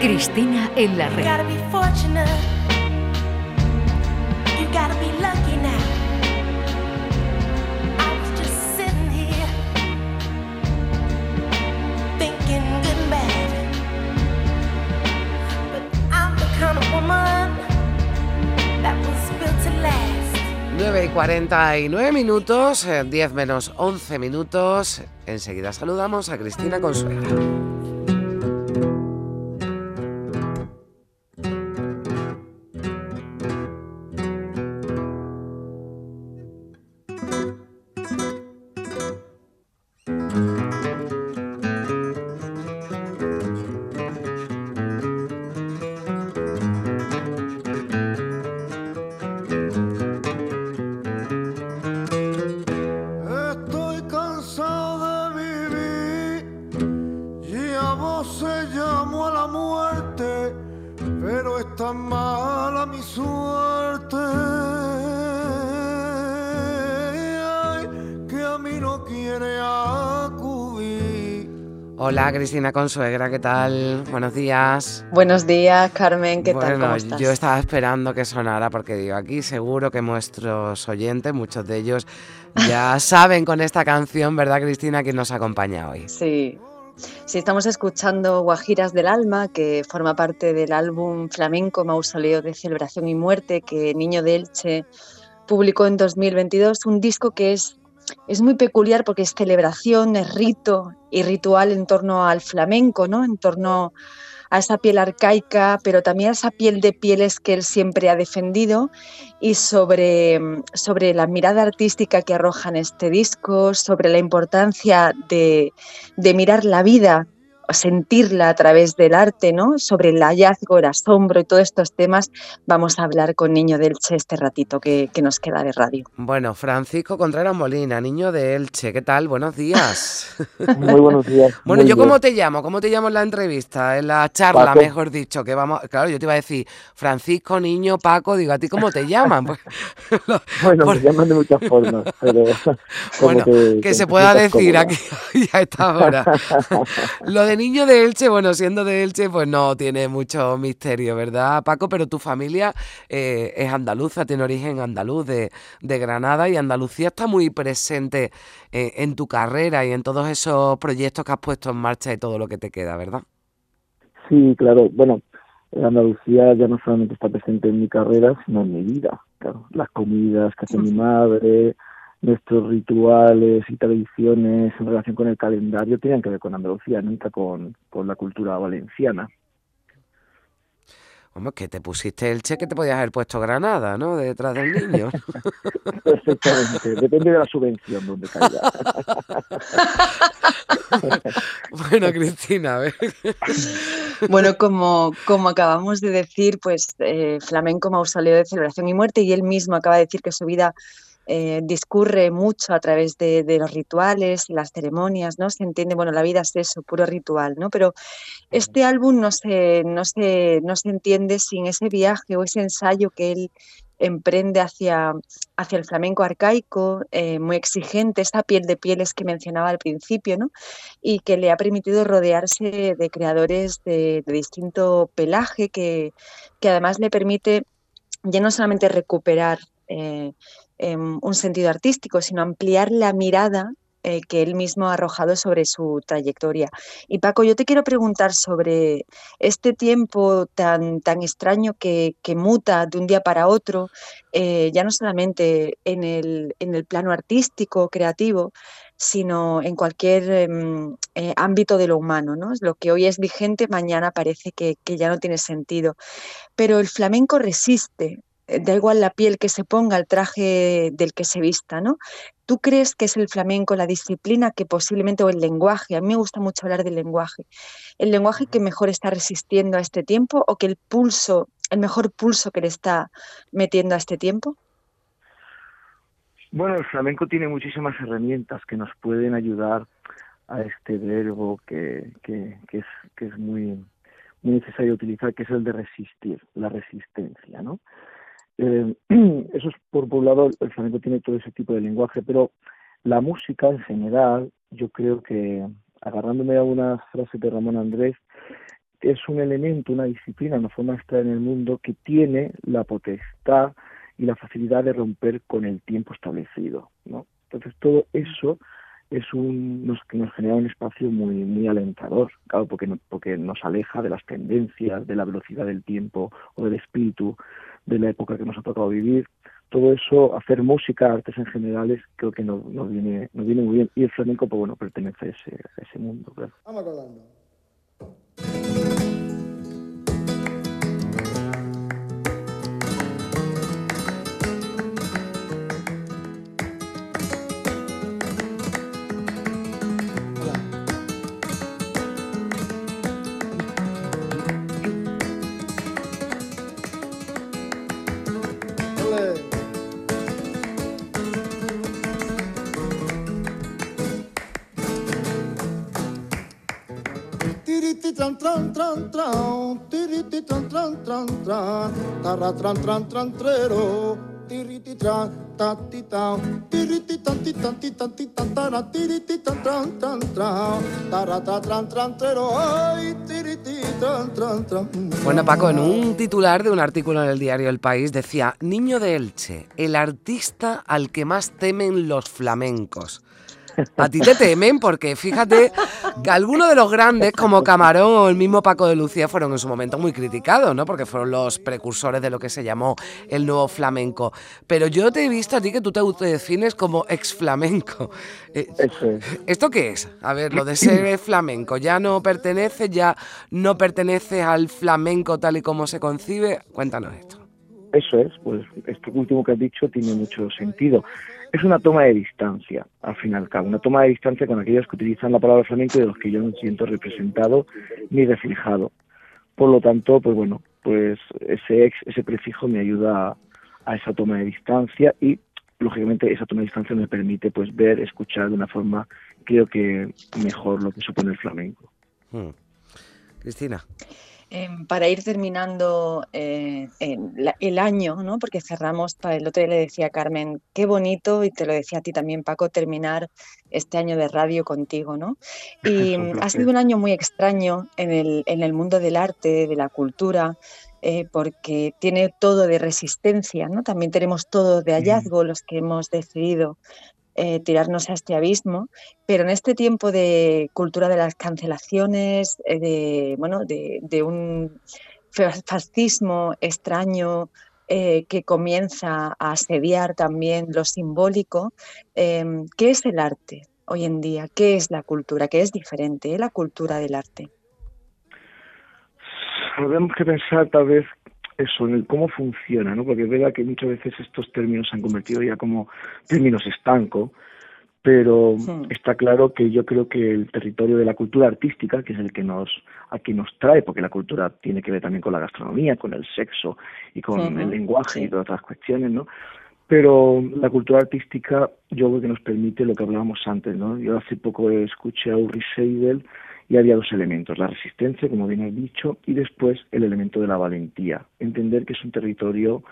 Cristina en la red. Nueve y 49 minutos, 10 eh, menos 11 minutos. Enseguida saludamos a Cristina Consuegra. Hola Cristina Consuegra, ¿qué tal? Buenos días. Buenos días, Carmen, ¿qué tal? ¿Cómo estás? Yo estaba esperando que sonara porque digo, aquí seguro que nuestros oyentes, muchos de ellos, ya saben con esta canción, ¿verdad Cristina, quién nos acompaña hoy? Sí. Sí, estamos escuchando Guajiras del Alma, que forma parte del álbum flamenco Mausoleo de Celebración y Muerte que Niño de Elche publicó en 2022, un disco que es es muy peculiar porque es celebración, es rito y ritual en torno al flamenco, ¿no? En torno esa piel arcaica, pero también a esa piel de pieles que él siempre ha defendido y sobre, sobre la mirada artística que arroja en este disco, sobre la importancia de, de mirar la vida sentirla a través del arte, ¿no? Sobre el hallazgo, el asombro y todos estos temas, vamos a hablar con Niño de Elche este ratito que, nos queda de radio. Bueno, Francisco Contreras Molina, Niño de Elche, ¿qué tal? Buenos días. Muy buenos días. bueno, ¿yo cómo te llamo? ¿Cómo te llamo en la entrevista, en la charla, mejor dicho? Que vamos, claro, yo te iba a decir, Francisco, Niño, Paco, digo, ¿a ti cómo te llaman? Pues, bueno, me llaman de muchas formas, pero... Bueno, que se pueda decir aquí a esta hora. Lo de niño de Elche, bueno, siendo de Elche, pues no tiene mucho misterio, ¿verdad, Paco? Pero tu familia eh, es andaluza, tiene origen andaluz de, Granada y Andalucía está muy presente eh, en tu carrera y en todos esos proyectos que has puesto en marcha y todo lo que te queda, ¿verdad? Sí, claro. Bueno, Andalucía ya no solamente está presente en mi carrera, sino en mi vida. Claro, las comidas que hace mi madre, nuestros rituales y tradiciones en relación con el calendario tenían que ver con Andalucía, nunca con, con la cultura valenciana. Hombre, que te pusiste el cheque, te podías haber puesto Granada, ¿no? Detrás del niño. Perfectamente, depende de la subvención donde caiga. bueno, Cristina, a ver. Bueno, como, como acabamos de decir, pues eh, Flamenco Mausoleo de Celebración y Muerte, y él mismo acaba de decir que su vida eh, discurre mucho a través de, los rituales y las ceremonias, ¿no? Se entiende, bueno, la vida es eso, puro ritual, ¿no? Pero este álbum no se, no se, no se entiende sin ese viaje o ese ensayo que él emprende hacia, hacia el flamenco arcaico, eh, muy exigente, esa piel de pieles que mencionaba al principio, ¿no? y que le ha permitido rodearse de creadores de, distinto pelaje, que, que, además le permite ya no solamente recuperar eh, Em, un sentido artístico, sino ampliar la mirada eh, que él mismo ha arrojado sobre su trayectoria. Y Paco, yo te quiero preguntar sobre este tiempo tan, tan extraño que, muta de un día para otro, eh, ya no solamente en el, en el, plano artístico, creativo, sino en cualquier em, eh, ámbito de lo humano. ¿no? Lo que hoy es vigente, mañana parece que, ya no tiene sentido. Pero el flamenco resiste, da igual la piel que se ponga, el traje del que se vista, ¿no? ¿Tú crees que es el flamenco la disciplina que posiblemente, o el lenguaje, a mí me gusta mucho hablar del lenguaje, el lenguaje que mejor está resistiendo a este tiempo o que el pulso, el mejor pulso que le está metiendo a este tiempo? Bueno, el flamenco tiene muchísimas herramientas que nos pueden ayudar a este verbo que, que, que es, que es muy, muy necesario utilizar, que es el de resistir, la resistencia, ¿no? Eh, eso es por, un lado, el flamenco tiene todo ese tipo de lenguaje, pero la música en general, yo creo que, agarrándome a una frase de Ramón Andrés, es un elemento, una disciplina, una forma de estar en el mundo que tiene la potestad y la facilidad de romper con el tiempo establecido, ¿no? Entonces todo eso es un nos, nos genera un espacio muy muy alentador, claro, porque porque nos aleja de las tendencias, de la velocidad del tiempo o del espíritu de la época que nos ha tocado vivir. Todo eso, hacer música, artes en general, creo que nos, nos viene nos viene muy bien. Y el flamenco, pues bueno, pertenece a ese, a ese mundo, claro. Bueno, Paco, en un titular de un artículo en el diario El País decía, Niño de Elche, el artista al que más temen los flamencos. A ti te temen porque fíjate que algunos de los grandes, como Camarón o el mismo Paco de Lucía, fueron en su momento muy criticados, ¿no? Porque fueron los precursores de lo que se llamó el nuevo flamenco. Pero yo te he visto a ti que tú te defines como ex flamenco. Eh, ¿Esto qué es? A ver, lo de ser flamenco, ¿ya no pertenece, ya no pertenece al flamenco tal y como se concibe? Cuéntanos esto. Eso es, pues esto último que has dicho tiene mucho sentido es una toma de distancia, al fin y al cabo, una toma de distancia con aquellos que utilizan la palabra flamenco y de los que yo no siento representado ni reflejado. Por lo tanto, pues bueno, pues ese ex, ese prefijo me ayuda a, esa toma de distancia y lógicamente esa toma de distancia me permite pues ver, escuchar de una forma creo que mejor lo que supone el flamenco. Hmm. Cristina. Em, para ir terminando eh, el año, ¿no? porque cerramos, el otro día le decía a Carmen, qué bonito, y te lo decía a ti también, Paco, terminar este año de radio contigo. ¿no? Y ha sido un año muy extraño en el, en el mundo del arte, de la cultura, eh, porque tiene todo de resistencia, ¿no? También tenemos todo de hallazgo, los que hemos decidido eh, tirarnos a este abismo, pero en este tiempo de cultura de las cancelaciones, eh, de, bueno, de, un fascismo extraño eh, que comienza a asediar también lo simbólico, em, ¿qué es el arte hoy en día? ¿Qué es la cultura? ¿Qué es diferente la cultura del arte? Tenemos que pensar tal vez eso, en el cómo funciona, ¿no? Porque es verdad que muchas veces estos términos se han convertido ya como términos estancos, pero está claro que yo creo que el territorio de la cultura artística, que es el que nos aquí nos trae, porque la cultura tiene que ver también con la gastronomía, con el sexo y con el lenguaje y todas otras cuestiones, ¿no? Pero la cultura artística yo creo que nos permite lo que hablábamos antes, ¿no? Yo hace poco escuché a Ulrich Seidel y había dos elementos, la resistencia, como bien has dicho, y después el elemento de la valentía. Entender que es un territorio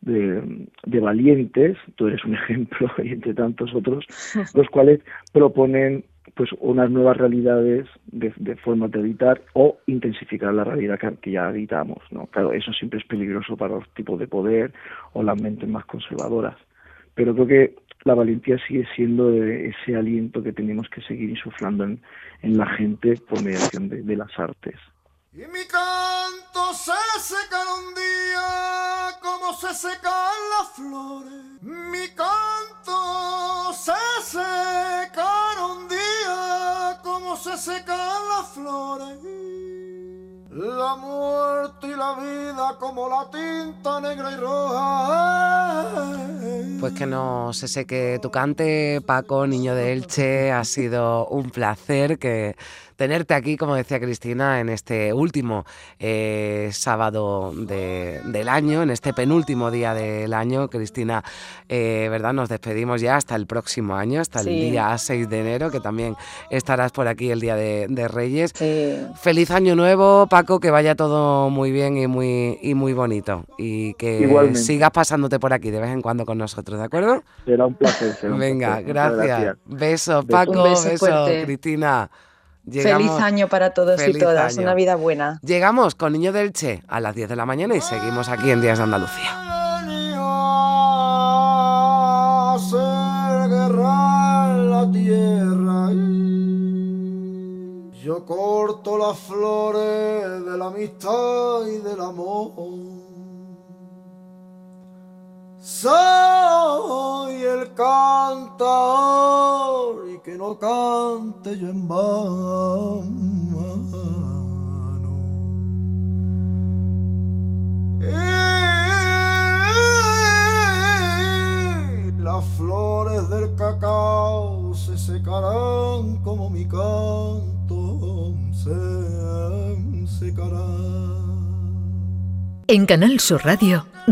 de, valientes, tú eres un ejemplo, y entre tantos otros, los cuales proponen pues unas nuevas realidades de, de formas de habitar o intensificar la realidad que, ya habitamos, ¿no? Claro, eso siempre es peligroso para los tipos de poder o las mentes más conservadoras. Pero creo que la valentía sigue siendo ese aliento que tenemos que seguir insuflando en, la gente por mediación de, las artes. Y mi canto se secará un día como se secan las flores. Mi canto se secará un día como se secan las flores. La muerte y la vida como la tinta negra y roja. Pues que no se seque tu cante, Paco, niño de Elche. Ha sido un placer que tenerte aquí, como decía Cristina, en este último eh, sábado del año, en este penúltimo día del año. Cristina, eh, ¿verdad? Nos despedimos ya hasta el próximo año, hasta el día 6 de enero, que también estarás por aquí el día de, Reyes. Feliz año nuevo, Paco, que vaya todo muy bien y muy, y muy bonito. Y que sigas pasándote por aquí de vez en cuando con nosotros, ¿de acuerdo? Será un placer. Venga, Gracias. Besos, Paco, besos, Cristina. Feliz año para todos y todas, una vida buena. Llegamos con Niño del Che a las 10 de la mañana y seguimos aquí en Días de Andalucía. la tierra. Yo corto las flores de la amistad y del amor. Soy el cantador y que no cante yo en vano. las flores del cacao se secarán como mi canto se secará. En Canal Sur Radio,